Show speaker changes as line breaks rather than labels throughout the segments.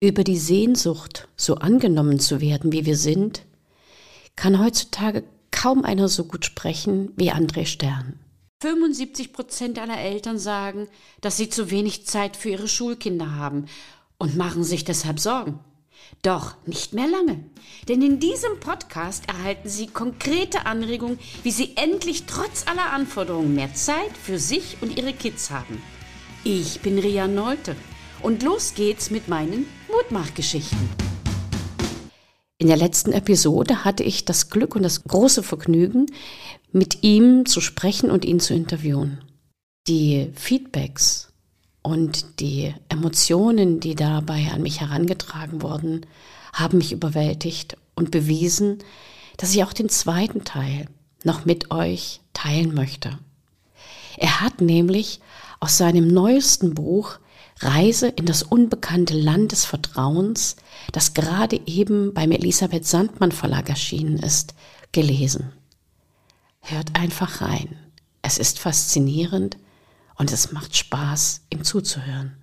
Über die Sehnsucht, so angenommen zu werden, wie wir sind, kann heutzutage kaum einer so gut sprechen wie André Stern. 75 Prozent aller Eltern sagen, dass sie zu wenig Zeit für ihre Schulkinder haben und machen sich deshalb Sorgen. Doch nicht mehr lange, denn in diesem Podcast erhalten Sie konkrete Anregungen, wie Sie endlich trotz aller Anforderungen mehr Zeit für sich und Ihre Kids haben. Ich bin Ria Neute und los geht's mit meinen Mutmachgeschichten. In der letzten Episode hatte ich das Glück und das große Vergnügen, mit ihm zu sprechen und ihn zu interviewen. Die Feedbacks und die Emotionen, die dabei an mich herangetragen wurden, haben mich überwältigt und bewiesen, dass ich auch den zweiten Teil noch mit euch teilen möchte. Er hat nämlich aus seinem neuesten Buch Reise in das unbekannte Land des Vertrauens, das gerade eben beim Elisabeth Sandmann Verlag erschienen ist, gelesen. Hört einfach rein. Es ist faszinierend und es macht Spaß, ihm zuzuhören.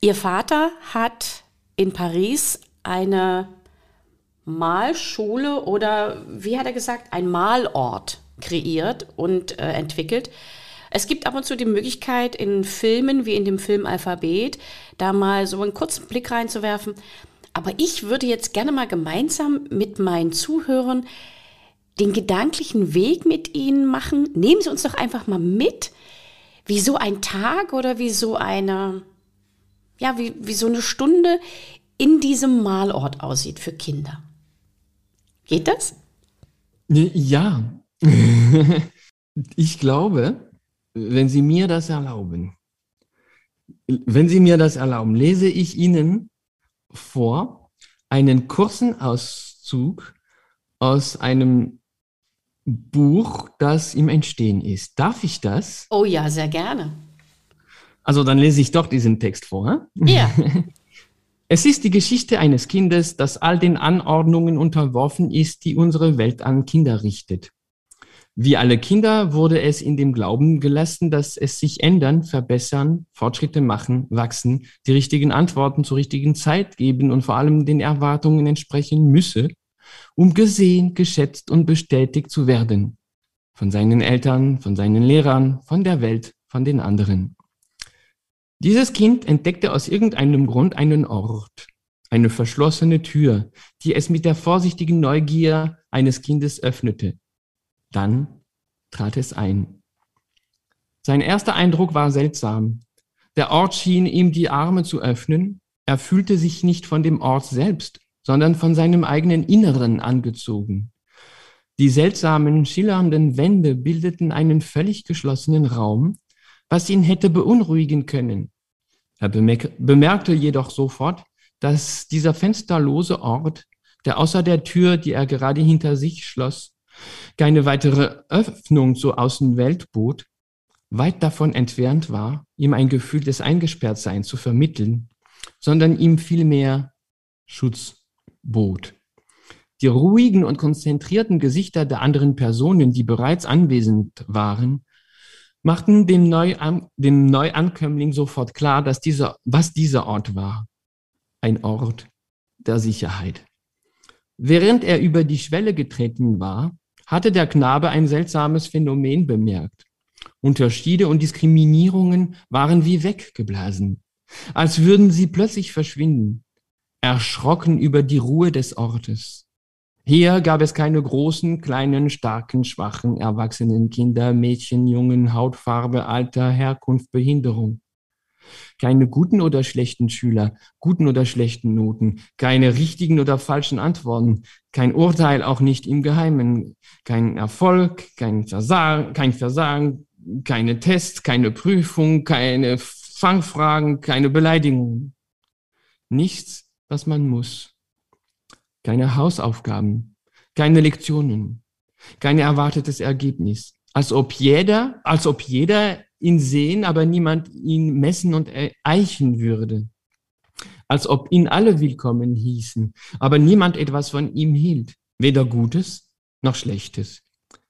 Ihr Vater hat in Paris eine Malschule oder wie hat er gesagt, ein Malort kreiert und äh, entwickelt. Es gibt ab und zu die Möglichkeit, in Filmen wie in dem Film Alphabet, da mal so einen kurzen Blick reinzuwerfen. Aber ich würde jetzt gerne mal gemeinsam mit meinen Zuhörern den gedanklichen Weg mit Ihnen machen. Nehmen Sie uns doch einfach mal mit, wie so ein Tag oder wie so eine, ja, wie, wie so eine Stunde in diesem Malort aussieht für Kinder. Geht das?
Ja. ich glaube, wenn Sie mir das erlauben, wenn Sie mir das erlauben, lese ich Ihnen vor einen kurzen Auszug aus einem Buch, das im Entstehen ist. Darf ich das?
Oh ja, sehr gerne.
Also dann lese ich doch diesen Text vor.
Ja.
Es ist die Geschichte eines Kindes, das all den Anordnungen unterworfen ist, die unsere Welt an Kinder richtet. Wie alle Kinder wurde es in dem Glauben gelassen, dass es sich ändern, verbessern, Fortschritte machen, wachsen, die richtigen Antworten zur richtigen Zeit geben und vor allem den Erwartungen entsprechen müsse, um gesehen, geschätzt und bestätigt zu werden. Von seinen Eltern, von seinen Lehrern, von der Welt, von den anderen. Dieses Kind entdeckte aus irgendeinem Grund einen Ort, eine verschlossene Tür, die es mit der vorsichtigen Neugier eines Kindes öffnete dann trat es ein. Sein erster Eindruck war seltsam. Der Ort schien ihm die Arme zu öffnen. Er fühlte sich nicht von dem Ort selbst, sondern von seinem eigenen Inneren angezogen. Die seltsamen, schillernden Wände bildeten einen völlig geschlossenen Raum, was ihn hätte beunruhigen können. Er bemerkte jedoch sofort, dass dieser fensterlose Ort, der außer der Tür, die er gerade hinter sich schloss, keine weitere Öffnung zur Außenwelt bot, weit davon entfernt war, ihm ein Gefühl des Eingesperrtseins zu vermitteln, sondern ihm vielmehr Schutz bot. Die ruhigen und konzentrierten Gesichter der anderen Personen, die bereits anwesend waren, machten dem, Neuan dem Neuankömmling sofort klar, dass dieser, was dieser Ort war. Ein Ort der Sicherheit. Während er über die Schwelle getreten war, hatte der Knabe ein seltsames Phänomen bemerkt. Unterschiede und Diskriminierungen waren wie weggeblasen, als würden sie plötzlich verschwinden, erschrocken über die Ruhe des Ortes. Hier gab es keine großen, kleinen, starken, schwachen, erwachsenen Kinder, Mädchen, Jungen, Hautfarbe, Alter, Herkunft, Behinderung keine guten oder schlechten Schüler, guten oder schlechten Noten, keine richtigen oder falschen Antworten, kein Urteil auch nicht im Geheimen, kein Erfolg, kein Versagen, kein Versagen, keine Tests, keine Prüfung, keine Fangfragen, keine Beleidigungen. Nichts, was man muss. Keine Hausaufgaben, keine Lektionen, kein erwartetes Ergebnis. Als ob jeder, als ob jeder ihn sehen, aber niemand ihn messen und eichen würde. Als ob ihn alle willkommen hießen, aber niemand etwas von ihm hielt, weder Gutes noch Schlechtes.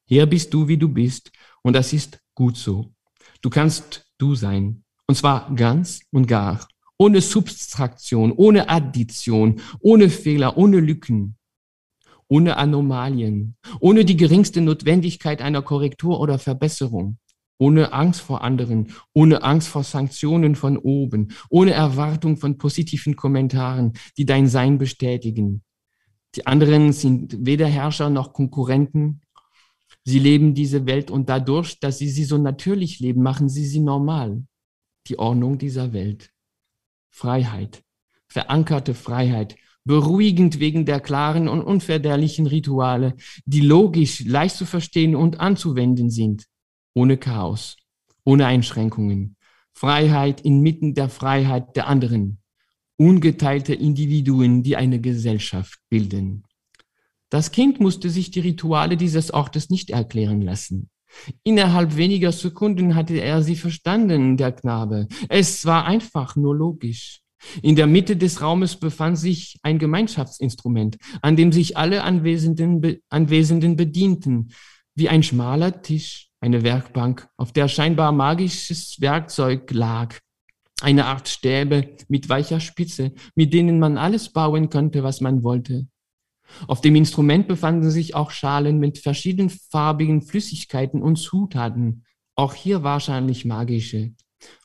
Hier bist du, wie du bist, und das ist gut so. Du kannst du sein, Und zwar ganz und gar. Ohne Substraktion, ohne Addition, ohne Fehler, ohne Lücken, ohne Anomalien, ohne die geringste Notwendigkeit einer Korrektur oder Verbesserung, ohne Angst vor anderen, ohne Angst vor Sanktionen von oben, ohne Erwartung von positiven Kommentaren, die dein Sein bestätigen. Die anderen sind weder Herrscher noch Konkurrenten. Sie leben diese Welt und dadurch, dass sie sie so natürlich leben, machen sie sie normal. Die Ordnung dieser Welt. Freiheit, verankerte Freiheit, beruhigend wegen der klaren und unverderlichen Rituale, die logisch, leicht zu verstehen und anzuwenden sind, ohne Chaos, ohne Einschränkungen. Freiheit inmitten der Freiheit der anderen, ungeteilte Individuen, die eine Gesellschaft bilden. Das Kind musste sich die Rituale dieses Ortes nicht erklären lassen. Innerhalb weniger Sekunden hatte er sie verstanden, der Knabe. Es war einfach nur logisch. In der Mitte des Raumes befand sich ein Gemeinschaftsinstrument, an dem sich alle Anwesenden, Anwesenden bedienten, wie ein schmaler Tisch, eine Werkbank, auf der scheinbar magisches Werkzeug lag, eine Art Stäbe mit weicher Spitze, mit denen man alles bauen konnte, was man wollte. Auf dem Instrument befanden sich auch Schalen mit verschiedenfarbigen Flüssigkeiten und Zutaten, auch hier wahrscheinlich magische.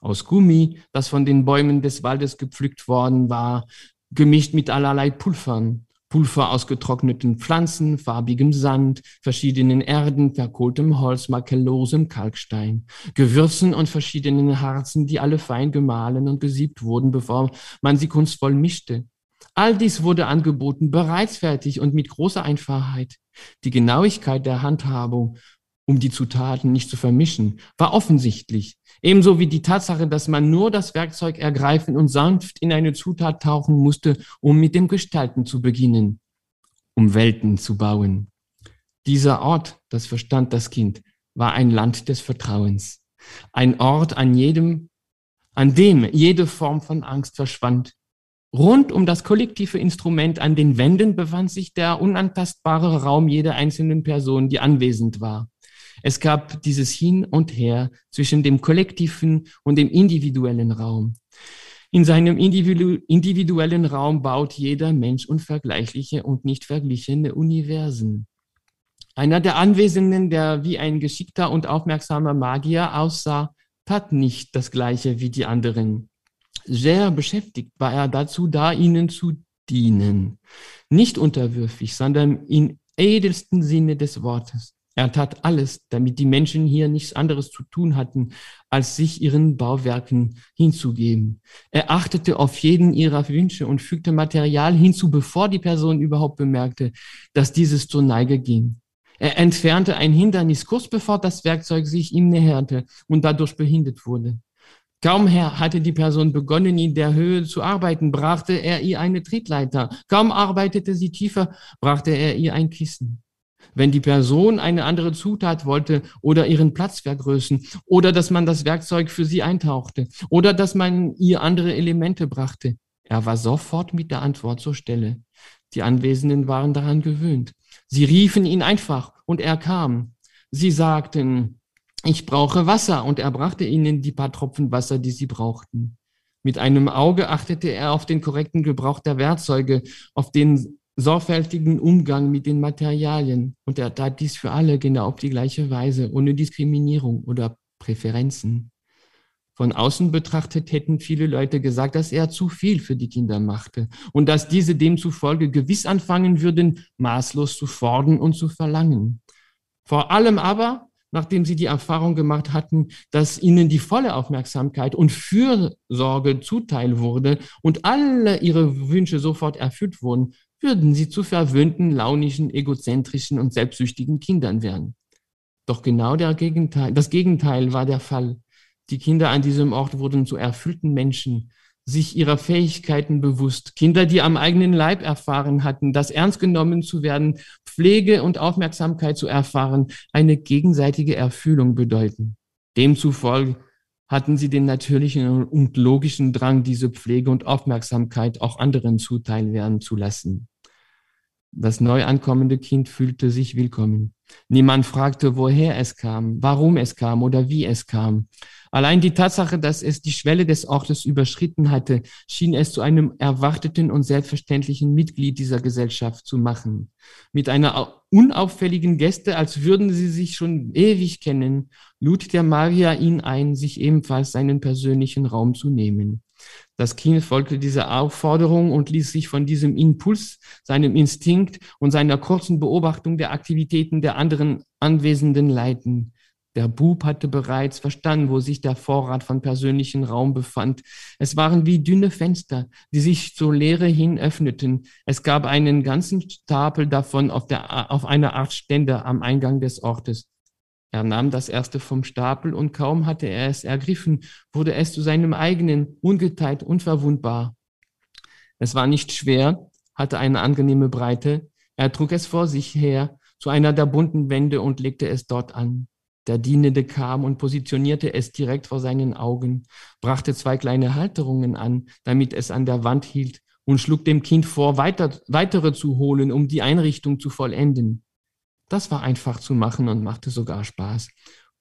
Aus Gummi, das von den Bäumen des Waldes gepflückt worden war, gemischt mit allerlei Pulvern. Pulver aus getrockneten Pflanzen, farbigem Sand, verschiedenen Erden, verkohltem Holz, makellosem Kalkstein, Gewürzen und verschiedenen Harzen, die alle fein gemahlen und gesiebt wurden, bevor man sie kunstvoll mischte. All dies wurde angeboten, bereits fertig und mit großer Einfachheit. Die Genauigkeit der Handhabung, um die Zutaten nicht zu vermischen, war offensichtlich. Ebenso wie die Tatsache, dass man nur das Werkzeug ergreifen und sanft in eine Zutat tauchen musste, um mit dem Gestalten zu beginnen, um Welten zu bauen. Dieser Ort, das verstand das Kind, war ein Land des Vertrauens. Ein Ort, an jedem, an dem jede Form von Angst verschwand, Rund um das kollektive Instrument an den Wänden befand sich der unantastbare Raum jeder einzelnen Person, die anwesend war. Es gab dieses Hin und Her zwischen dem kollektiven und dem individuellen Raum. In seinem individu individuellen Raum baut jeder Mensch unvergleichliche und nicht verglichene Universen. Einer der Anwesenden, der wie ein geschickter und aufmerksamer Magier aussah, tat nicht das Gleiche wie die anderen sehr beschäftigt war er dazu da, ihnen zu dienen. Nicht unterwürfig, sondern im edelsten Sinne des Wortes. Er tat alles, damit die Menschen hier nichts anderes zu tun hatten, als sich ihren Bauwerken hinzugeben. Er achtete auf jeden ihrer Wünsche und fügte Material hinzu, bevor die Person überhaupt bemerkte, dass dieses zur Neige ging. Er entfernte ein Hindernis kurz bevor das Werkzeug sich ihm näherte und dadurch behindert wurde. Kaum hatte die Person begonnen, in der Höhe zu arbeiten, brachte er ihr eine Trittleiter. Kaum arbeitete sie tiefer, brachte er ihr ein Kissen. Wenn die Person eine andere Zutat wollte oder ihren Platz vergrößern oder dass man das Werkzeug für sie eintauchte oder dass man ihr andere Elemente brachte, er war sofort mit der Antwort zur Stelle. Die Anwesenden waren daran gewöhnt. Sie riefen ihn einfach und er kam. Sie sagten, ich brauche Wasser und er brachte ihnen die paar Tropfen Wasser, die sie brauchten. Mit einem Auge achtete er auf den korrekten Gebrauch der Werkzeuge, auf den sorgfältigen Umgang mit den Materialien. Und er tat dies für alle genau auf die gleiche Weise, ohne Diskriminierung oder Präferenzen. Von außen betrachtet hätten viele Leute gesagt, dass er zu viel für die Kinder machte und dass diese demzufolge gewiss anfangen würden, maßlos zu fordern und zu verlangen. Vor allem aber nachdem sie die Erfahrung gemacht hatten, dass ihnen die volle Aufmerksamkeit und Fürsorge zuteil wurde und alle ihre Wünsche sofort erfüllt wurden, würden sie zu verwöhnten, launischen, egozentrischen und selbstsüchtigen Kindern werden. Doch genau Gegenteil, das Gegenteil war der Fall. Die Kinder an diesem Ort wurden zu erfüllten Menschen, sich ihrer Fähigkeiten bewusst. Kinder, die am eigenen Leib erfahren hatten, dass ernst genommen zu werden, Pflege und Aufmerksamkeit zu erfahren, eine gegenseitige Erfüllung bedeuten. Demzufolge hatten sie den natürlichen und logischen Drang, diese Pflege und Aufmerksamkeit auch anderen zuteil werden zu lassen. Das neu ankommende Kind fühlte sich willkommen. Niemand fragte, woher es kam, warum es kam oder wie es kam. Allein die Tatsache, dass es die Schwelle des Ortes überschritten hatte, schien es zu einem erwarteten und selbstverständlichen Mitglied dieser Gesellschaft zu machen. Mit einer unauffälligen Geste, als würden sie sich schon ewig kennen, lud der Magier ihn ein, sich ebenfalls seinen persönlichen Raum zu nehmen. Das Kind folgte dieser Aufforderung und ließ sich von diesem Impuls, seinem Instinkt und seiner kurzen Beobachtung der Aktivitäten der anderen Anwesenden leiten. Der Bub hatte bereits verstanden, wo sich der Vorrat von persönlichen Raum befand. Es waren wie dünne Fenster, die sich zur Leere hin öffneten. Es gab einen ganzen Stapel davon auf, der, auf einer Art Ständer am Eingang des Ortes. Er nahm das erste vom Stapel und kaum hatte er es ergriffen, wurde es zu seinem eigenen, ungeteilt, unverwundbar. Es war nicht schwer, hatte eine angenehme Breite. Er trug es vor sich her zu einer der bunten Wände und legte es dort an. Der Dienende kam und positionierte es direkt vor seinen Augen, brachte zwei kleine Halterungen an, damit es an der Wand hielt, und schlug dem Kind vor, weiter, weitere zu holen, um die Einrichtung zu vollenden. Das war einfach zu machen und machte sogar Spaß.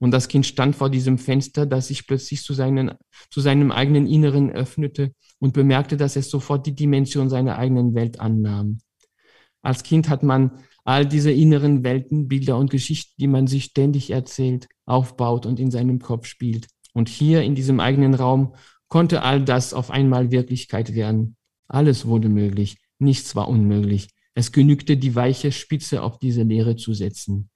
Und das Kind stand vor diesem Fenster, das sich plötzlich zu, seinen, zu seinem eigenen Inneren öffnete und bemerkte, dass es sofort die Dimension seiner eigenen Welt annahm. Als Kind hat man all diese inneren Welten, Bilder und Geschichten, die man sich ständig erzählt, aufbaut und in seinem Kopf spielt. Und hier in diesem eigenen Raum konnte all das auf einmal Wirklichkeit werden. Alles wurde möglich, nichts war unmöglich. Es genügte, die weiche Spitze auf diese Leere zu setzen.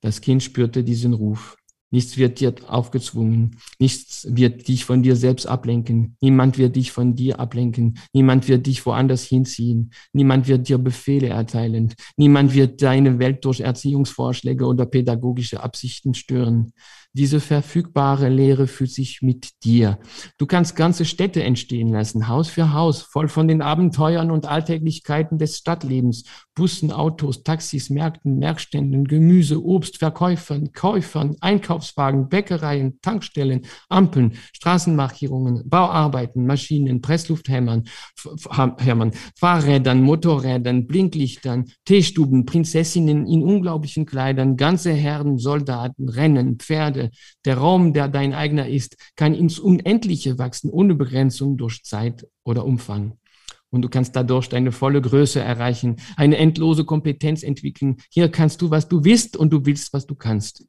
Das Kind spürte diesen Ruf. Nichts wird dir aufgezwungen. Nichts wird dich von dir selbst ablenken. Niemand wird dich von dir ablenken. Niemand wird dich woanders hinziehen. Niemand wird dir Befehle erteilen. Niemand wird deine Welt durch Erziehungsvorschläge oder pädagogische Absichten stören. Diese verfügbare Lehre fühlt sich mit dir. Du kannst ganze Städte entstehen lassen, Haus für Haus, voll von den Abenteuern und Alltäglichkeiten des Stadtlebens. Bussen, Autos, Taxis, Märkten, Merkständen, Gemüse, Obst, Verkäufern, Käufern, Einkaufswagen, Bäckereien, Tankstellen, Ampeln, Straßenmarkierungen, Bauarbeiten, Maschinen, Presslufthämmern, Hämmern, Fahrrädern, Motorrädern, Blinklichtern, Teestuben, Prinzessinnen in unglaublichen Kleidern, ganze Herren, Soldaten, Rennen, Pferde, der Raum, der dein eigener ist, kann ins Unendliche wachsen, ohne Begrenzung durch Zeit oder Umfang. Und du kannst dadurch deine volle Größe erreichen, eine endlose Kompetenz entwickeln. Hier kannst du, was du willst und du willst, was du kannst.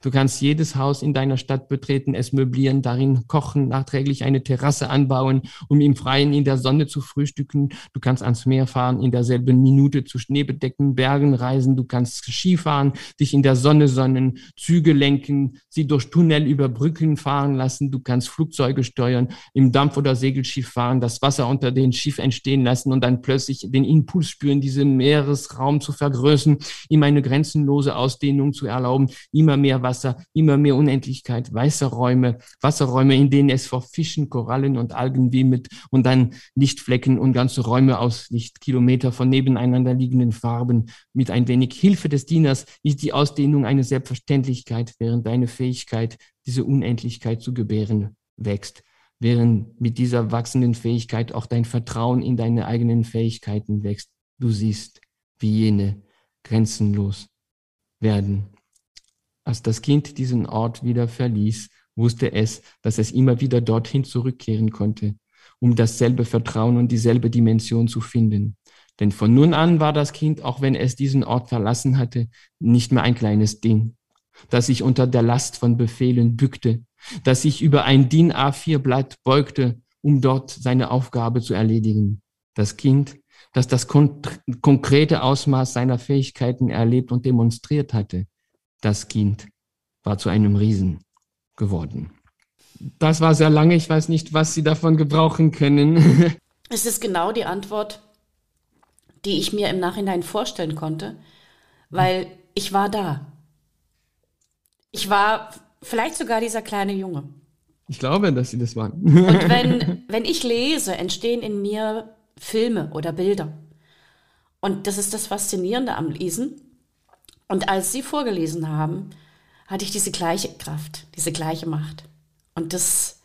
Du kannst jedes Haus in deiner Stadt betreten, es möblieren, darin kochen, nachträglich eine Terrasse anbauen, um im Freien in der Sonne zu frühstücken. Du kannst ans Meer fahren, in derselben Minute zu schneebedeckten Bergen reisen. Du kannst Skifahren, dich in der Sonne sonnen, Züge lenken, sie durch Tunnel über Brücken fahren lassen. Du kannst Flugzeuge steuern, im Dampf- oder Segelschiff fahren, das Wasser unter den Schiff entstehen lassen und dann plötzlich den Impuls spüren, diesen Meeresraum zu vergrößern, ihm eine grenzenlose Ausdehnung zu erlauben, immer mehr mehr Wasser, immer mehr Unendlichkeit, weiße Räume, Wasserräume, in denen es vor Fischen, Korallen und Algen wimmelt und dann Lichtflecken und ganze Räume aus Lichtkilometer von nebeneinander liegenden Farben. Mit ein wenig Hilfe des Dieners ist die Ausdehnung eine Selbstverständlichkeit, während deine Fähigkeit, diese Unendlichkeit zu gebären, wächst während mit dieser wachsenden Fähigkeit auch dein Vertrauen in deine eigenen Fähigkeiten wächst. Du siehst, wie jene grenzenlos werden. Als das Kind diesen Ort wieder verließ, wusste es, dass es immer wieder dorthin zurückkehren konnte, um dasselbe Vertrauen und dieselbe Dimension zu finden. Denn von nun an war das Kind, auch wenn es diesen Ort verlassen hatte, nicht mehr ein kleines Ding, das sich unter der Last von Befehlen bückte, das sich über ein DIN A4-Blatt beugte, um dort seine Aufgabe zu erledigen. Das Kind, das das konkrete Ausmaß seiner Fähigkeiten erlebt und demonstriert hatte, das Kind war zu einem Riesen geworden. Das war sehr lange. Ich weiß nicht, was Sie davon gebrauchen können.
Es ist genau die Antwort, die ich mir im Nachhinein vorstellen konnte, weil ich war da. Ich war vielleicht sogar dieser kleine Junge.
Ich glaube, dass Sie das waren.
Und wenn, wenn ich lese, entstehen in mir Filme oder Bilder. Und das ist das Faszinierende am Lesen. Und als sie vorgelesen haben, hatte ich diese gleiche Kraft, diese gleiche Macht. Und das,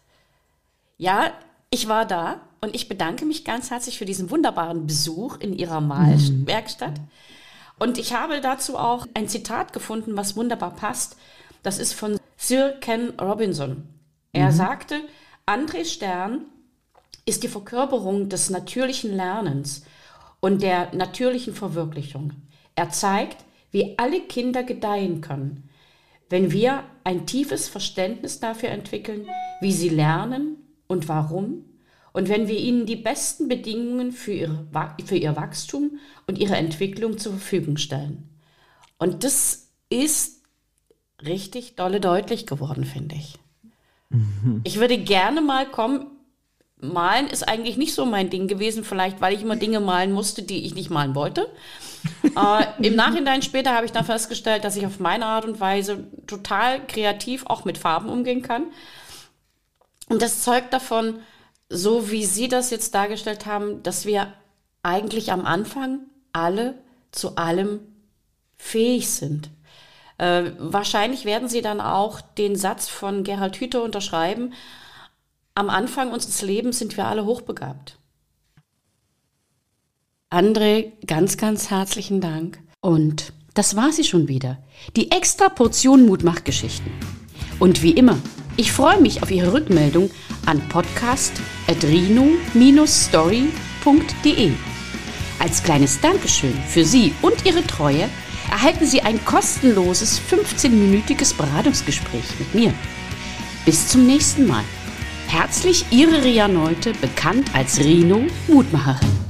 ja, ich war da und ich bedanke mich ganz herzlich für diesen wunderbaren Besuch in ihrer Malwerkstatt. Und ich habe dazu auch ein Zitat gefunden, was wunderbar passt. Das ist von Sir Ken Robinson. Er mhm. sagte, André Stern ist die Verkörperung des natürlichen Lernens und der natürlichen Verwirklichung. Er zeigt, wie alle Kinder gedeihen können, wenn wir ein tiefes Verständnis dafür entwickeln, wie sie lernen und warum, und wenn wir ihnen die besten Bedingungen für, ihre, für ihr Wachstum und ihre Entwicklung zur Verfügung stellen. Und das ist richtig dolle deutlich geworden, finde ich. Mhm. Ich würde gerne mal kommen. Malen ist eigentlich nicht so mein Ding gewesen, vielleicht weil ich immer Dinge malen musste, die ich nicht malen wollte. äh, Im Nachhinein später habe ich dann festgestellt, dass ich auf meine Art und Weise total kreativ auch mit Farben umgehen kann. Und das zeugt davon, so wie Sie das jetzt dargestellt haben, dass wir eigentlich am Anfang alle zu allem fähig sind. Äh, wahrscheinlich werden Sie dann auch den Satz von Gerhard Hüther unterschreiben. Am Anfang unseres Lebens sind wir alle hochbegabt. André, ganz, ganz herzlichen Dank. Und das war sie schon wieder. Die extra Portion Mut macht Geschichten. Und wie immer, ich freue mich auf Ihre Rückmeldung an podcast.rino-story.de. Als kleines Dankeschön für Sie und Ihre Treue erhalten Sie ein kostenloses 15-minütiges Beratungsgespräch mit mir. Bis zum nächsten Mal. Herzlich Ihre Ria Neute, bekannt als Rino Mutmacherin.